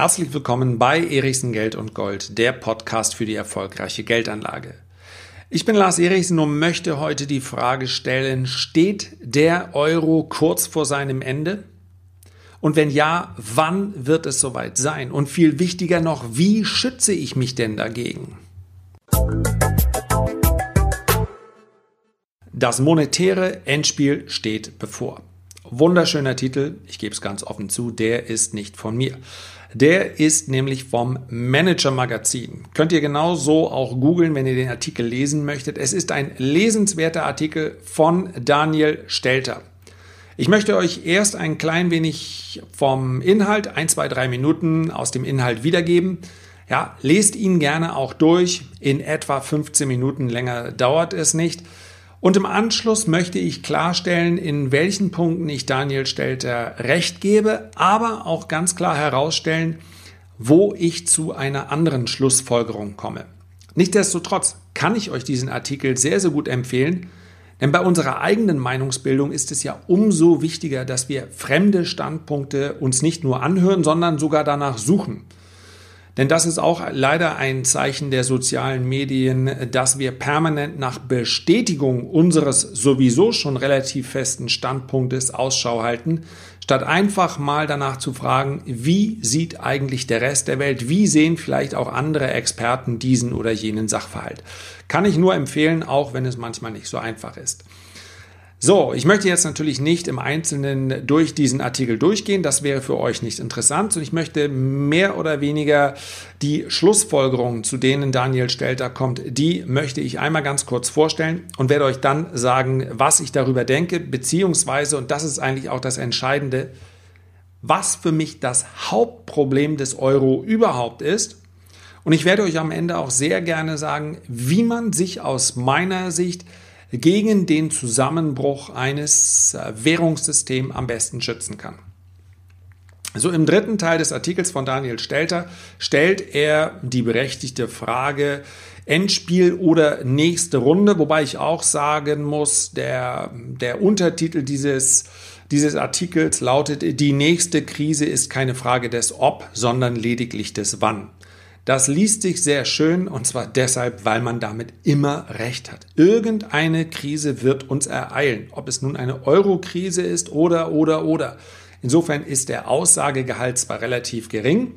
Herzlich willkommen bei Erichsen Geld und Gold, der Podcast für die erfolgreiche Geldanlage. Ich bin Lars Erichsen und möchte heute die Frage stellen, steht der Euro kurz vor seinem Ende? Und wenn ja, wann wird es soweit sein? Und viel wichtiger noch, wie schütze ich mich denn dagegen? Das monetäre Endspiel steht bevor. Wunderschöner Titel, ich gebe es ganz offen zu, der ist nicht von mir. Der ist nämlich vom Manager Magazin. Könnt ihr genauso auch googeln, wenn ihr den Artikel lesen möchtet. Es ist ein lesenswerter Artikel von Daniel Stelter. Ich möchte euch erst ein klein wenig vom Inhalt, ein, zwei, drei Minuten aus dem Inhalt wiedergeben. Ja, lest ihn gerne auch durch. In etwa 15 Minuten länger dauert es nicht. Und im Anschluss möchte ich klarstellen, in welchen Punkten ich Daniel Stelter recht gebe, aber auch ganz klar herausstellen, wo ich zu einer anderen Schlussfolgerung komme. Nichtsdestotrotz kann ich euch diesen Artikel sehr, sehr gut empfehlen, denn bei unserer eigenen Meinungsbildung ist es ja umso wichtiger, dass wir fremde Standpunkte uns nicht nur anhören, sondern sogar danach suchen. Denn das ist auch leider ein Zeichen der sozialen Medien, dass wir permanent nach Bestätigung unseres sowieso schon relativ festen Standpunktes Ausschau halten, statt einfach mal danach zu fragen, wie sieht eigentlich der Rest der Welt, wie sehen vielleicht auch andere Experten diesen oder jenen Sachverhalt. Kann ich nur empfehlen, auch wenn es manchmal nicht so einfach ist. So, ich möchte jetzt natürlich nicht im Einzelnen durch diesen Artikel durchgehen, das wäre für euch nicht interessant, und ich möchte mehr oder weniger die Schlussfolgerungen, zu denen Daniel Stelter kommt, die möchte ich einmal ganz kurz vorstellen und werde euch dann sagen, was ich darüber denke, beziehungsweise, und das ist eigentlich auch das Entscheidende, was für mich das Hauptproblem des Euro überhaupt ist. Und ich werde euch am Ende auch sehr gerne sagen, wie man sich aus meiner Sicht gegen den Zusammenbruch eines äh, Währungssystems am besten schützen kann. So im dritten Teil des Artikels von Daniel Stelter stellt er die berechtigte Frage Endspiel oder nächste Runde, wobei ich auch sagen muss, der, der Untertitel dieses, dieses Artikels lautet, die nächste Krise ist keine Frage des Ob, sondern lediglich des Wann. Das liest sich sehr schön und zwar deshalb, weil man damit immer recht hat. Irgendeine Krise wird uns ereilen, ob es nun eine Euro-Krise ist oder, oder, oder. Insofern ist der Aussagegehalt zwar relativ gering,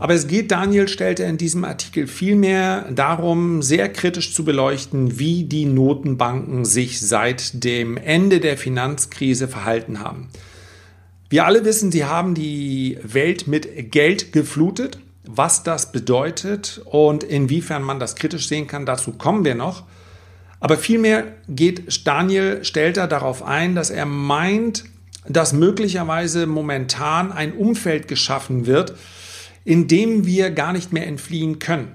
aber es geht, Daniel stellte in diesem Artikel vielmehr darum, sehr kritisch zu beleuchten, wie die Notenbanken sich seit dem Ende der Finanzkrise verhalten haben. Wir alle wissen, sie haben die Welt mit Geld geflutet was das bedeutet und inwiefern man das kritisch sehen kann, dazu kommen wir noch. Aber vielmehr geht Daniel Stelter darauf ein, dass er meint, dass möglicherweise momentan ein Umfeld geschaffen wird, in dem wir gar nicht mehr entfliehen können.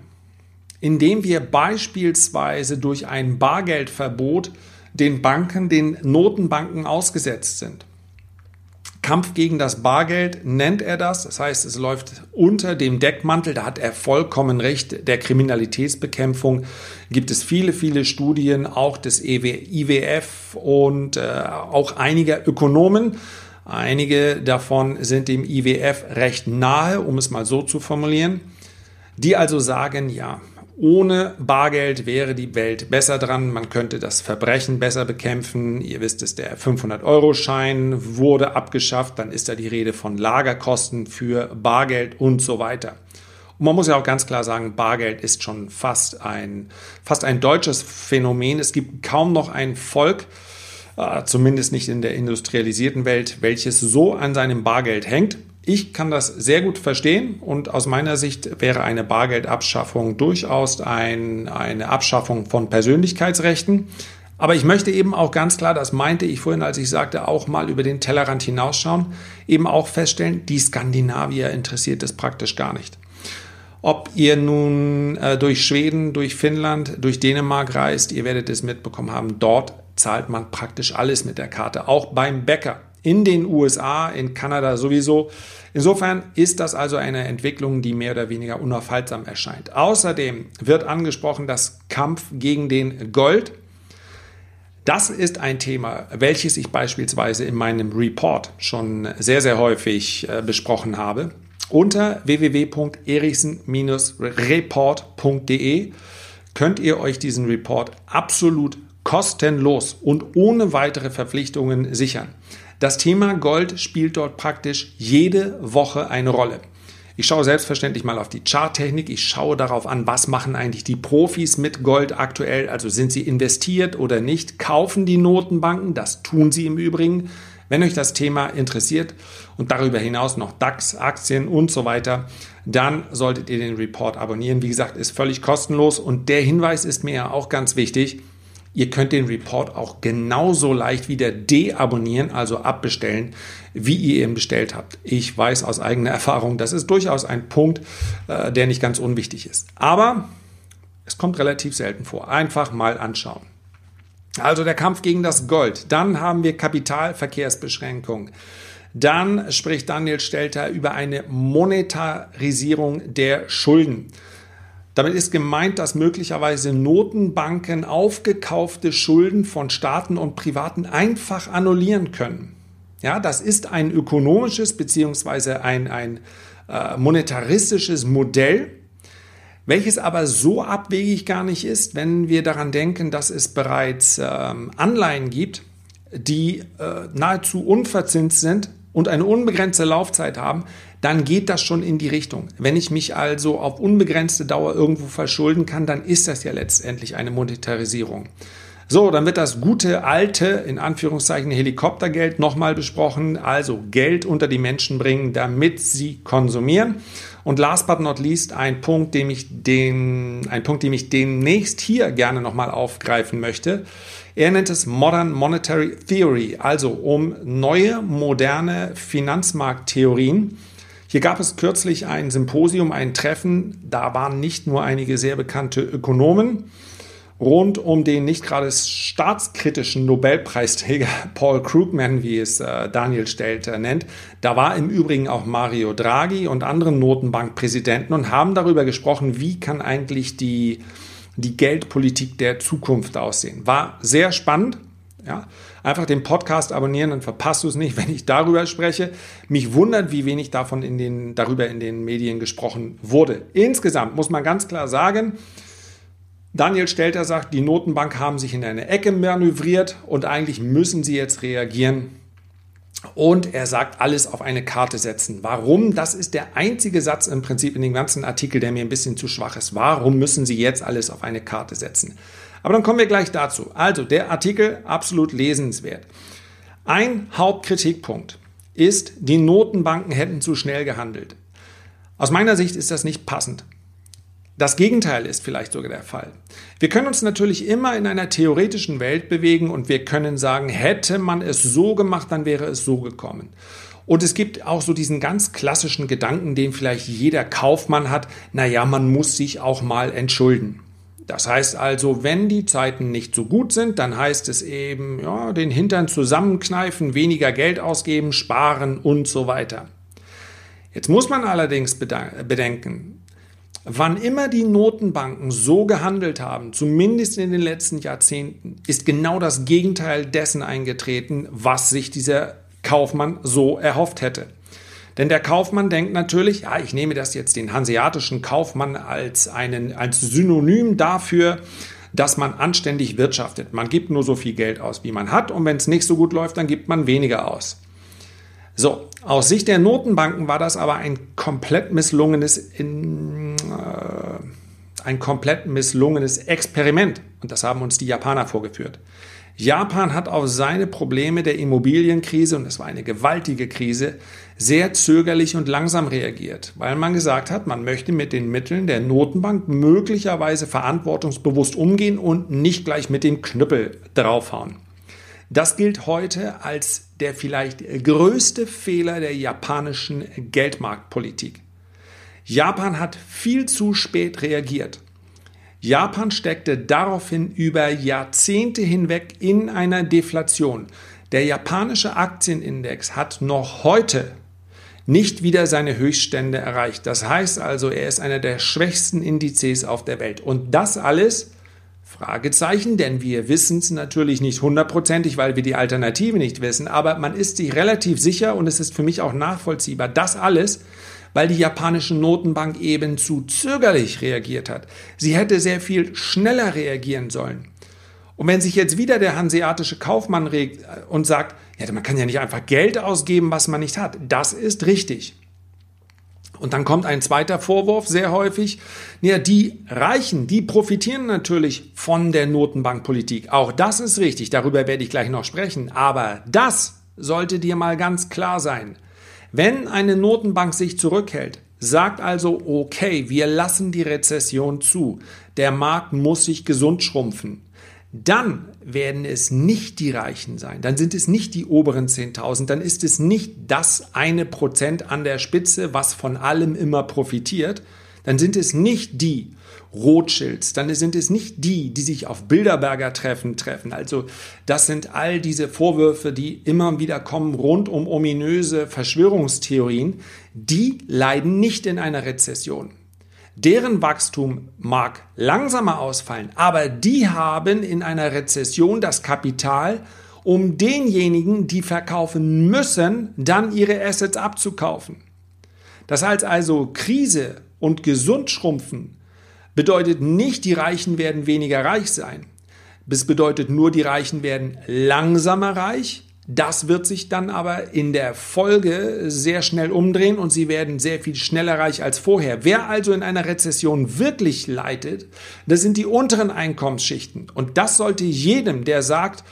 In dem wir beispielsweise durch ein Bargeldverbot den Banken, den Notenbanken ausgesetzt sind. Kampf gegen das Bargeld nennt er das. Das heißt, es läuft unter dem Deckmantel, da hat er vollkommen recht, der Kriminalitätsbekämpfung gibt es viele, viele Studien, auch des IWF und äh, auch einiger Ökonomen. Einige davon sind dem IWF recht nahe, um es mal so zu formulieren, die also sagen, ja, ohne Bargeld wäre die Welt besser dran. Man könnte das Verbrechen besser bekämpfen. Ihr wisst es, der 500-Euro-Schein wurde abgeschafft. Dann ist da die Rede von Lagerkosten für Bargeld und so weiter. Und man muss ja auch ganz klar sagen, Bargeld ist schon fast ein, fast ein deutsches Phänomen. Es gibt kaum noch ein Volk, äh, zumindest nicht in der industrialisierten Welt, welches so an seinem Bargeld hängt. Ich kann das sehr gut verstehen und aus meiner Sicht wäre eine Bargeldabschaffung durchaus ein, eine Abschaffung von Persönlichkeitsrechten. Aber ich möchte eben auch ganz klar, das meinte ich vorhin, als ich sagte, auch mal über den Tellerrand hinausschauen, eben auch feststellen, die Skandinavier interessiert es praktisch gar nicht. Ob ihr nun äh, durch Schweden, durch Finnland, durch Dänemark reist, ihr werdet es mitbekommen haben, dort zahlt man praktisch alles mit der Karte, auch beim Bäcker in den USA, in Kanada sowieso. Insofern ist das also eine Entwicklung, die mehr oder weniger unaufhaltsam erscheint. Außerdem wird angesprochen das Kampf gegen den Gold. Das ist ein Thema, welches ich beispielsweise in meinem Report schon sehr, sehr häufig äh, besprochen habe. Unter www.erichsen-report.de könnt ihr euch diesen Report absolut kostenlos und ohne weitere Verpflichtungen sichern. Das Thema Gold spielt dort praktisch jede Woche eine Rolle. Ich schaue selbstverständlich mal auf die Charttechnik. Ich schaue darauf an, was machen eigentlich die Profis mit Gold aktuell. Also sind sie investiert oder nicht? Kaufen die Notenbanken? Das tun sie im Übrigen. Wenn euch das Thema interessiert und darüber hinaus noch DAX, Aktien und so weiter, dann solltet ihr den Report abonnieren. Wie gesagt, ist völlig kostenlos und der Hinweis ist mir ja auch ganz wichtig. Ihr könnt den Report auch genauso leicht wieder deabonnieren, also abbestellen, wie ihr ihn bestellt habt. Ich weiß aus eigener Erfahrung, das ist durchaus ein Punkt, äh, der nicht ganz unwichtig ist. Aber es kommt relativ selten vor. Einfach mal anschauen. Also der Kampf gegen das Gold. Dann haben wir Kapitalverkehrsbeschränkungen. Dann spricht Daniel Stelter über eine Monetarisierung der Schulden. Damit ist gemeint, dass möglicherweise Notenbanken aufgekaufte Schulden von Staaten und Privaten einfach annullieren können. Ja, das ist ein ökonomisches bzw. ein, ein äh, monetaristisches Modell, welches aber so abwegig gar nicht ist, wenn wir daran denken, dass es bereits ähm, Anleihen gibt, die äh, nahezu unverzinst sind und eine unbegrenzte Laufzeit haben, dann geht das schon in die Richtung. Wenn ich mich also auf unbegrenzte Dauer irgendwo verschulden kann, dann ist das ja letztendlich eine Monetarisierung. So, dann wird das gute alte, in Anführungszeichen, Helikoptergeld nochmal besprochen. Also Geld unter die Menschen bringen, damit sie konsumieren. Und last but not least ein Punkt, den ich, den, ein Punkt, den ich demnächst hier gerne nochmal aufgreifen möchte. Er nennt es Modern Monetary Theory, also um neue, moderne Finanzmarkttheorien hier gab es kürzlich ein Symposium, ein Treffen. Da waren nicht nur einige sehr bekannte Ökonomen rund um den nicht gerade staatskritischen Nobelpreisträger Paul Krugman, wie es äh, Daniel Stelter nennt. Da war im Übrigen auch Mario Draghi und andere Notenbankpräsidenten und haben darüber gesprochen, wie kann eigentlich die, die Geldpolitik der Zukunft aussehen. War sehr spannend. Ja, einfach den Podcast abonnieren, dann verpasst du es nicht, wenn ich darüber spreche. Mich wundert, wie wenig davon in den, darüber in den Medien gesprochen wurde. Insgesamt muss man ganz klar sagen, Daniel Stelter sagt, die Notenbank haben sich in eine Ecke manövriert und eigentlich müssen sie jetzt reagieren. Und er sagt, alles auf eine Karte setzen. Warum? Das ist der einzige Satz im Prinzip in dem ganzen Artikel, der mir ein bisschen zu schwach ist. Warum müssen Sie jetzt alles auf eine Karte setzen? Aber dann kommen wir gleich dazu. Also der Artikel absolut lesenswert. Ein Hauptkritikpunkt ist, die Notenbanken hätten zu schnell gehandelt. Aus meiner Sicht ist das nicht passend. Das Gegenteil ist vielleicht sogar der Fall. Wir können uns natürlich immer in einer theoretischen Welt bewegen und wir können sagen, hätte man es so gemacht, dann wäre es so gekommen. Und es gibt auch so diesen ganz klassischen Gedanken, den vielleicht jeder Kaufmann hat, naja, man muss sich auch mal entschulden. Das heißt also, wenn die Zeiten nicht so gut sind, dann heißt es eben, ja, den Hintern zusammenkneifen, weniger Geld ausgeben, sparen und so weiter. Jetzt muss man allerdings bedenken, wann immer die Notenbanken so gehandelt haben, zumindest in den letzten Jahrzehnten, ist genau das Gegenteil dessen eingetreten, was sich dieser Kaufmann so erhofft hätte. Denn der Kaufmann denkt natürlich, ja, ich nehme das jetzt den hanseatischen Kaufmann als einen, als Synonym dafür, dass man anständig wirtschaftet. Man gibt nur so viel Geld aus, wie man hat und wenn es nicht so gut läuft, dann gibt man weniger aus. So, aus Sicht der Notenbanken war das aber ein komplett misslungenes, in, äh, ein komplett misslungenes Experiment und das haben uns die Japaner vorgeführt. Japan hat auf seine Probleme der Immobilienkrise, und es war eine gewaltige Krise, sehr zögerlich und langsam reagiert, weil man gesagt hat, man möchte mit den Mitteln der Notenbank möglicherweise verantwortungsbewusst umgehen und nicht gleich mit dem Knüppel draufhauen. Das gilt heute als der vielleicht größte Fehler der japanischen Geldmarktpolitik. Japan hat viel zu spät reagiert. Japan steckte daraufhin über Jahrzehnte hinweg in einer Deflation. Der japanische Aktienindex hat noch heute nicht wieder seine Höchststände erreicht. Das heißt also, er ist einer der schwächsten Indizes auf der Welt. Und das alles Fragezeichen, denn wir wissen es natürlich nicht hundertprozentig, weil wir die Alternative nicht wissen, aber man ist sich relativ sicher und es ist für mich auch nachvollziehbar, das alles weil die japanische Notenbank eben zu zögerlich reagiert hat. Sie hätte sehr viel schneller reagieren sollen. Und wenn sich jetzt wieder der hanseatische Kaufmann regt und sagt, ja, man kann ja nicht einfach Geld ausgeben, was man nicht hat, das ist richtig. Und dann kommt ein zweiter Vorwurf sehr häufig. Ja, die Reichen, die profitieren natürlich von der Notenbankpolitik. Auch das ist richtig, darüber werde ich gleich noch sprechen. Aber das sollte dir mal ganz klar sein. Wenn eine Notenbank sich zurückhält, sagt also, okay, wir lassen die Rezession zu, der Markt muss sich gesund schrumpfen, dann werden es nicht die Reichen sein, dann sind es nicht die oberen 10.000, dann ist es nicht das eine Prozent an der Spitze, was von allem immer profitiert, dann sind es nicht die Rothschilds, dann sind es nicht die, die sich auf Bilderberger Treffen treffen. Also das sind all diese Vorwürfe, die immer wieder kommen rund um ominöse Verschwörungstheorien, die leiden nicht in einer Rezession. Deren Wachstum mag langsamer ausfallen, aber die haben in einer Rezession das Kapital, um denjenigen, die verkaufen müssen, dann ihre Assets abzukaufen. Das heißt also, Krise und gesund schrumpfen bedeutet nicht, die Reichen werden weniger reich sein. Es bedeutet nur, die Reichen werden langsamer reich, das wird sich dann aber in der Folge sehr schnell umdrehen und sie werden sehr viel schneller reich als vorher. Wer also in einer Rezession wirklich leidet, das sind die unteren Einkommensschichten. Und das sollte jedem, der sagt,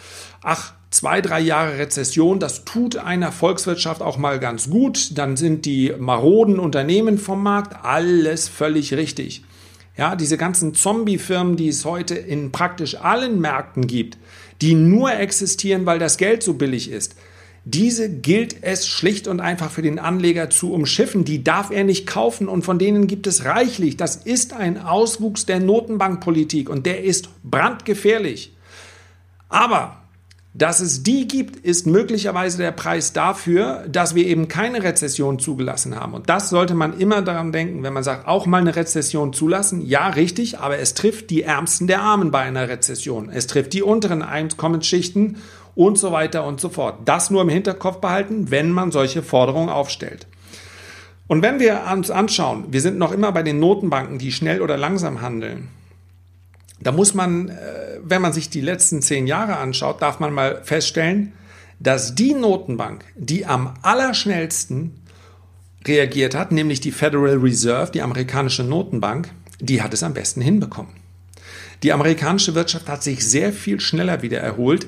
ach, zwei, drei Jahre Rezession, das tut einer Volkswirtschaft auch mal ganz gut, dann sind die maroden Unternehmen vom Markt, alles völlig richtig. Ja, diese ganzen Zombie-Firmen, die es heute in praktisch allen Märkten gibt, die nur existieren, weil das Geld so billig ist. Diese gilt es schlicht und einfach für den Anleger zu umschiffen. Die darf er nicht kaufen und von denen gibt es reichlich. Das ist ein Auswuchs der Notenbankpolitik und der ist brandgefährlich. Aber dass es die gibt, ist möglicherweise der Preis dafür, dass wir eben keine Rezession zugelassen haben. Und das sollte man immer daran denken, wenn man sagt, auch mal eine Rezession zulassen. Ja, richtig, aber es trifft die Ärmsten der Armen bei einer Rezession. Es trifft die unteren Einkommensschichten und so weiter und so fort. Das nur im Hinterkopf behalten, wenn man solche Forderungen aufstellt. Und wenn wir uns anschauen, wir sind noch immer bei den Notenbanken, die schnell oder langsam handeln. Da muss man, äh, wenn man sich die letzten zehn Jahre anschaut, darf man mal feststellen, dass die Notenbank, die am allerschnellsten reagiert hat, nämlich die Federal Reserve, die amerikanische Notenbank, die hat es am besten hinbekommen. Die amerikanische Wirtschaft hat sich sehr viel schneller wieder erholt.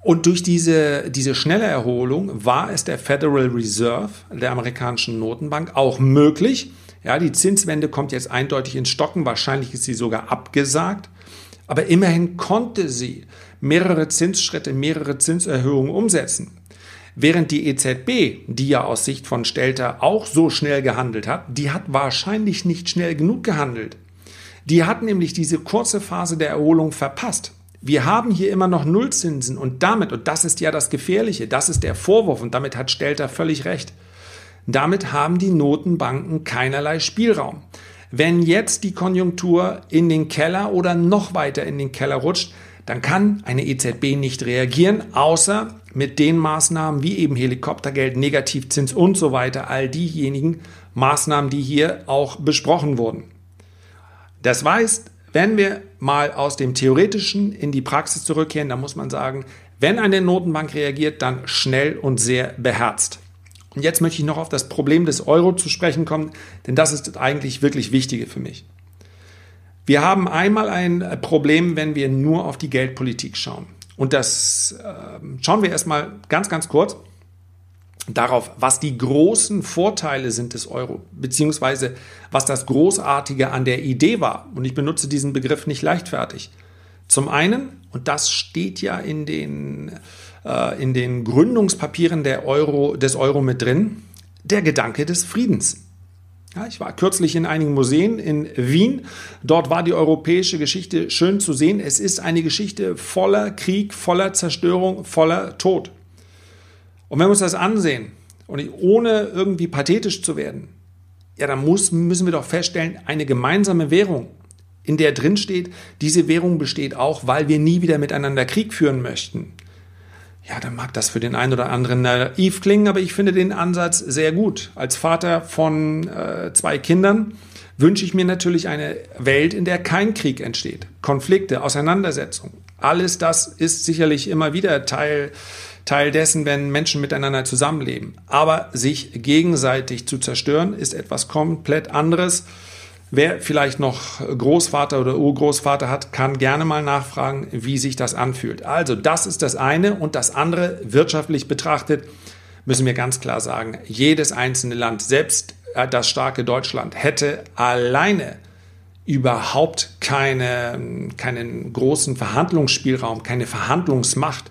Und durch diese, diese schnelle Erholung war es der Federal Reserve, der amerikanischen Notenbank, auch möglich, ja, die Zinswende kommt jetzt eindeutig ins Stocken, wahrscheinlich ist sie sogar abgesagt, aber immerhin konnte sie mehrere Zinsschritte, mehrere Zinserhöhungen umsetzen. Während die EZB, die ja aus Sicht von Stelter auch so schnell gehandelt hat, die hat wahrscheinlich nicht schnell genug gehandelt. Die hat nämlich diese kurze Phase der Erholung verpasst. Wir haben hier immer noch Nullzinsen und damit, und das ist ja das Gefährliche, das ist der Vorwurf und damit hat Stelter völlig recht, damit haben die Notenbanken keinerlei Spielraum. Wenn jetzt die Konjunktur in den Keller oder noch weiter in den Keller rutscht, dann kann eine EZB nicht reagieren, außer mit den Maßnahmen wie eben Helikoptergeld, Negativzins und so weiter, all diejenigen Maßnahmen, die hier auch besprochen wurden. Das heißt, wenn wir mal aus dem Theoretischen in die Praxis zurückkehren, dann muss man sagen, wenn eine Notenbank reagiert, dann schnell und sehr beherzt. Und jetzt möchte ich noch auf das Problem des Euro zu sprechen kommen, denn das ist eigentlich wirklich Wichtige für mich. Wir haben einmal ein Problem, wenn wir nur auf die Geldpolitik schauen. Und das äh, schauen wir erstmal ganz, ganz kurz darauf, was die großen Vorteile sind des Euro, beziehungsweise was das Großartige an der Idee war. Und ich benutze diesen Begriff nicht leichtfertig. Zum einen, und das steht ja in den äh, in den Gründungspapieren der Euro, des Euro mit drin, der Gedanke des Friedens. Ja, ich war kürzlich in einigen Museen in Wien. Dort war die europäische Geschichte schön zu sehen. Es ist eine Geschichte voller Krieg, voller Zerstörung, voller Tod. Und wenn wir uns das ansehen, und ohne irgendwie pathetisch zu werden, ja, dann muss, müssen wir doch feststellen, eine gemeinsame Währung, in der drin steht, diese Währung besteht auch, weil wir nie wieder miteinander Krieg führen möchten Ja, dann mag das für den einen oder anderen naiv klingen, aber ich finde den Ansatz sehr gut. Als Vater von äh, zwei Kindern wünsche ich mir natürlich eine Welt, in der kein Krieg entsteht. Konflikte, Auseinandersetzungen. Alles das ist sicherlich immer wieder Teil, Teil dessen, wenn Menschen miteinander zusammenleben. Aber sich gegenseitig zu zerstören, ist etwas komplett anderes. Wer vielleicht noch Großvater oder Urgroßvater hat, kann gerne mal nachfragen, wie sich das anfühlt. Also das ist das eine und das andere wirtschaftlich betrachtet müssen wir ganz klar sagen, jedes einzelne Land, selbst äh, das starke Deutschland, hätte alleine überhaupt keine, keinen großen Verhandlungsspielraum, keine Verhandlungsmacht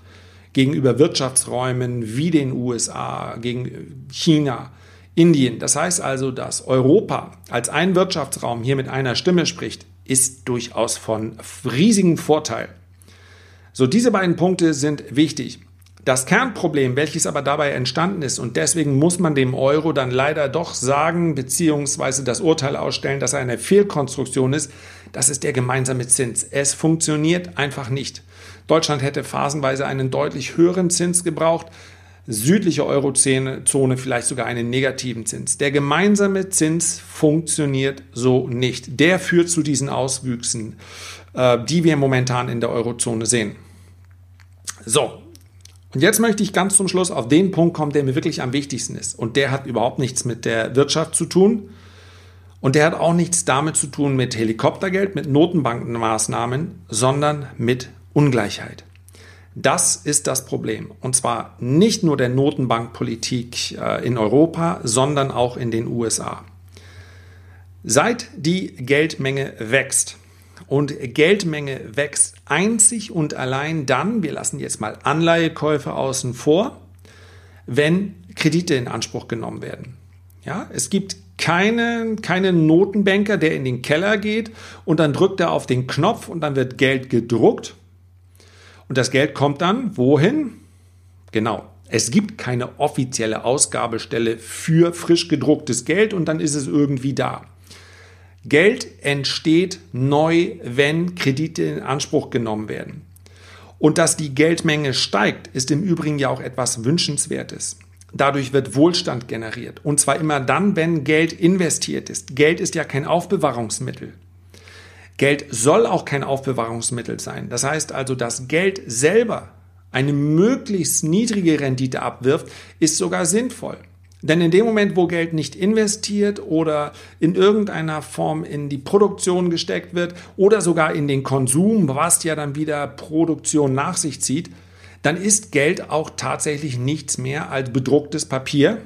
gegenüber Wirtschaftsräumen wie den USA, gegen China, Indien. Das heißt also, dass Europa als ein Wirtschaftsraum hier mit einer Stimme spricht, ist durchaus von riesigem Vorteil. So, diese beiden Punkte sind wichtig. Das Kernproblem, welches aber dabei entstanden ist, und deswegen muss man dem Euro dann leider doch sagen, beziehungsweise das Urteil ausstellen, dass er eine Fehlkonstruktion ist, das ist der gemeinsame Zins. Es funktioniert einfach nicht. Deutschland hätte phasenweise einen deutlich höheren Zins gebraucht, südliche Eurozone vielleicht sogar einen negativen Zins. Der gemeinsame Zins funktioniert so nicht. Der führt zu diesen Auswüchsen, äh, die wir momentan in der Eurozone sehen. So, und jetzt möchte ich ganz zum Schluss auf den Punkt kommen, der mir wirklich am wichtigsten ist. Und der hat überhaupt nichts mit der Wirtschaft zu tun. Und der hat auch nichts damit zu tun mit Helikoptergeld, mit Notenbankenmaßnahmen, sondern mit Ungleichheit. Das ist das Problem. Und zwar nicht nur der Notenbankpolitik äh, in Europa, sondern auch in den USA. Seit die Geldmenge wächst, und Geldmenge wächst einzig und allein dann, wir lassen jetzt mal Anleihekäufe außen vor, wenn Kredite in Anspruch genommen werden. Ja, es gibt keine, keinen Notenbanker, der in den Keller geht und dann drückt er auf den Knopf und dann wird Geld gedruckt. Und das Geld kommt dann wohin? Genau. Es gibt keine offizielle Ausgabestelle für frisch gedrucktes Geld und dann ist es irgendwie da. Geld entsteht neu, wenn Kredite in Anspruch genommen werden. Und dass die Geldmenge steigt, ist im Übrigen ja auch etwas Wünschenswertes. Dadurch wird Wohlstand generiert. Und zwar immer dann, wenn Geld investiert ist. Geld ist ja kein Aufbewahrungsmittel. Geld soll auch kein Aufbewahrungsmittel sein. Das heißt also, dass Geld selber eine möglichst niedrige Rendite abwirft, ist sogar sinnvoll. Denn in dem Moment, wo Geld nicht investiert oder in irgendeiner Form in die Produktion gesteckt wird oder sogar in den Konsum, was ja dann wieder Produktion nach sich zieht, dann ist Geld auch tatsächlich nichts mehr als bedrucktes Papier.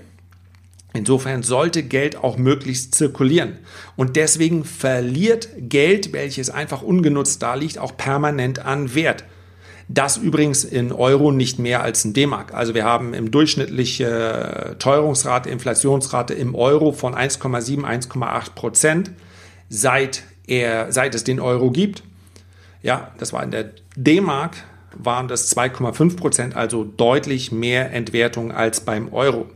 Insofern sollte Geld auch möglichst zirkulieren. Und deswegen verliert Geld, welches einfach ungenutzt da liegt, auch permanent an Wert. Das übrigens in Euro nicht mehr als in D-Mark. Also wir haben im durchschnittliche Teuerungsrate, Inflationsrate im Euro von 1,7, 1,8 Prozent, seit, er, seit es den Euro gibt. Ja, das war in der D-Mark waren das 2,5 Prozent, also deutlich mehr Entwertung als beim Euro.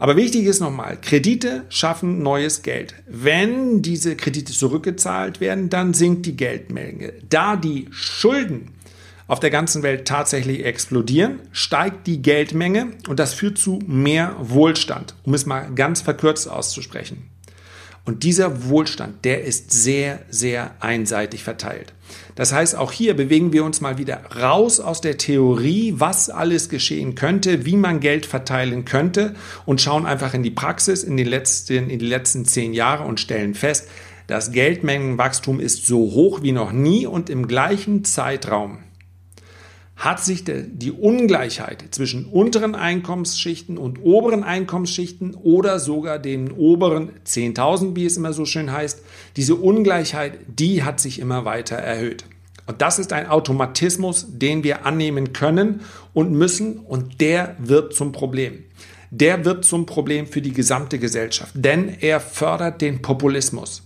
Aber wichtig ist nochmal, Kredite schaffen neues Geld. Wenn diese Kredite zurückgezahlt werden, dann sinkt die Geldmenge. Da die Schulden auf der ganzen Welt tatsächlich explodieren, steigt die Geldmenge und das führt zu mehr Wohlstand, um es mal ganz verkürzt auszusprechen. Und dieser Wohlstand, der ist sehr, sehr einseitig verteilt. Das heißt, auch hier bewegen wir uns mal wieder raus aus der Theorie, was alles geschehen könnte, wie man Geld verteilen könnte und schauen einfach in die Praxis in, den letzten, in die letzten zehn Jahre und stellen fest, das Geldmengenwachstum ist so hoch wie noch nie und im gleichen Zeitraum hat sich die Ungleichheit zwischen unteren Einkommensschichten und oberen Einkommensschichten oder sogar den oberen 10.000, wie es immer so schön heißt, diese Ungleichheit, die hat sich immer weiter erhöht. Und das ist ein Automatismus, den wir annehmen können und müssen und der wird zum Problem. Der wird zum Problem für die gesamte Gesellschaft, denn er fördert den Populismus.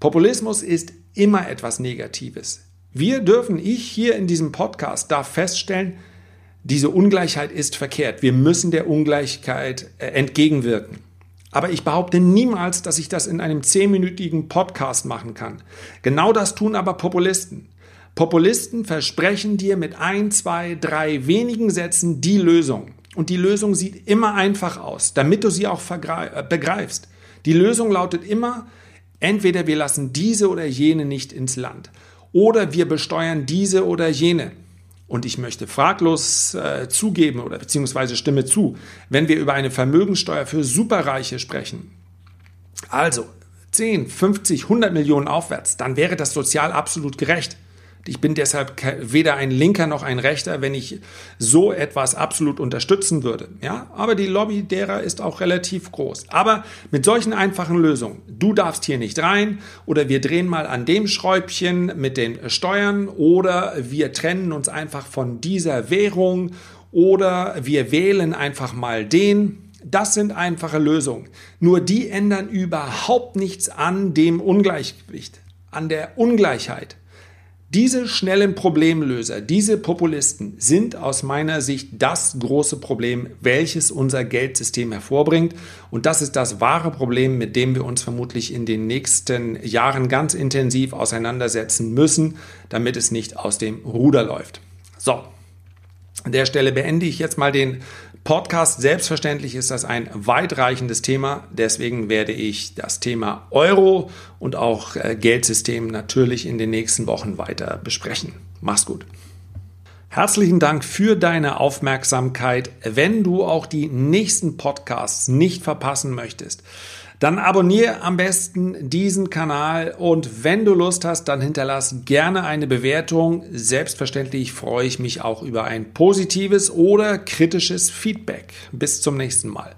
Populismus ist immer etwas Negatives. Wir dürfen, ich hier in diesem Podcast darf feststellen, diese Ungleichheit ist verkehrt. Wir müssen der Ungleichheit äh, entgegenwirken. Aber ich behaupte niemals, dass ich das in einem zehnminütigen Podcast machen kann. Genau das tun aber Populisten. Populisten versprechen dir mit ein, zwei, drei wenigen Sätzen die Lösung. Und die Lösung sieht immer einfach aus, damit du sie auch äh, begreifst. Die Lösung lautet immer, entweder wir lassen diese oder jene nicht ins Land oder wir besteuern diese oder jene. Und ich möchte fraglos äh, zugeben oder beziehungsweise stimme zu, wenn wir über eine Vermögenssteuer für Superreiche sprechen, also 10, 50, 100 Millionen aufwärts, dann wäre das sozial absolut gerecht. Ich bin deshalb weder ein Linker noch ein Rechter, wenn ich so etwas absolut unterstützen würde. Ja, aber die Lobby derer ist auch relativ groß. Aber mit solchen einfachen Lösungen, du darfst hier nicht rein oder wir drehen mal an dem Schräubchen mit den Steuern oder wir trennen uns einfach von dieser Währung oder wir wählen einfach mal den. Das sind einfache Lösungen. Nur die ändern überhaupt nichts an dem Ungleichgewicht, an der Ungleichheit. Diese schnellen Problemlöser, diese Populisten sind aus meiner Sicht das große Problem, welches unser Geldsystem hervorbringt. Und das ist das wahre Problem, mit dem wir uns vermutlich in den nächsten Jahren ganz intensiv auseinandersetzen müssen, damit es nicht aus dem Ruder läuft. So, an der Stelle beende ich jetzt mal den Podcast. Selbstverständlich ist das ein weitreichendes Thema. Deswegen werde ich das Thema Euro und auch äh, Geldsystem natürlich in den nächsten Wochen weiter besprechen. Mach's gut. Herzlichen Dank für deine Aufmerksamkeit. Wenn du auch die nächsten Podcasts nicht verpassen möchtest, dann abonniere am besten diesen Kanal und wenn du Lust hast, dann hinterlass gerne eine Bewertung. Selbstverständlich freue ich mich auch über ein positives oder kritisches Feedback. Bis zum nächsten Mal.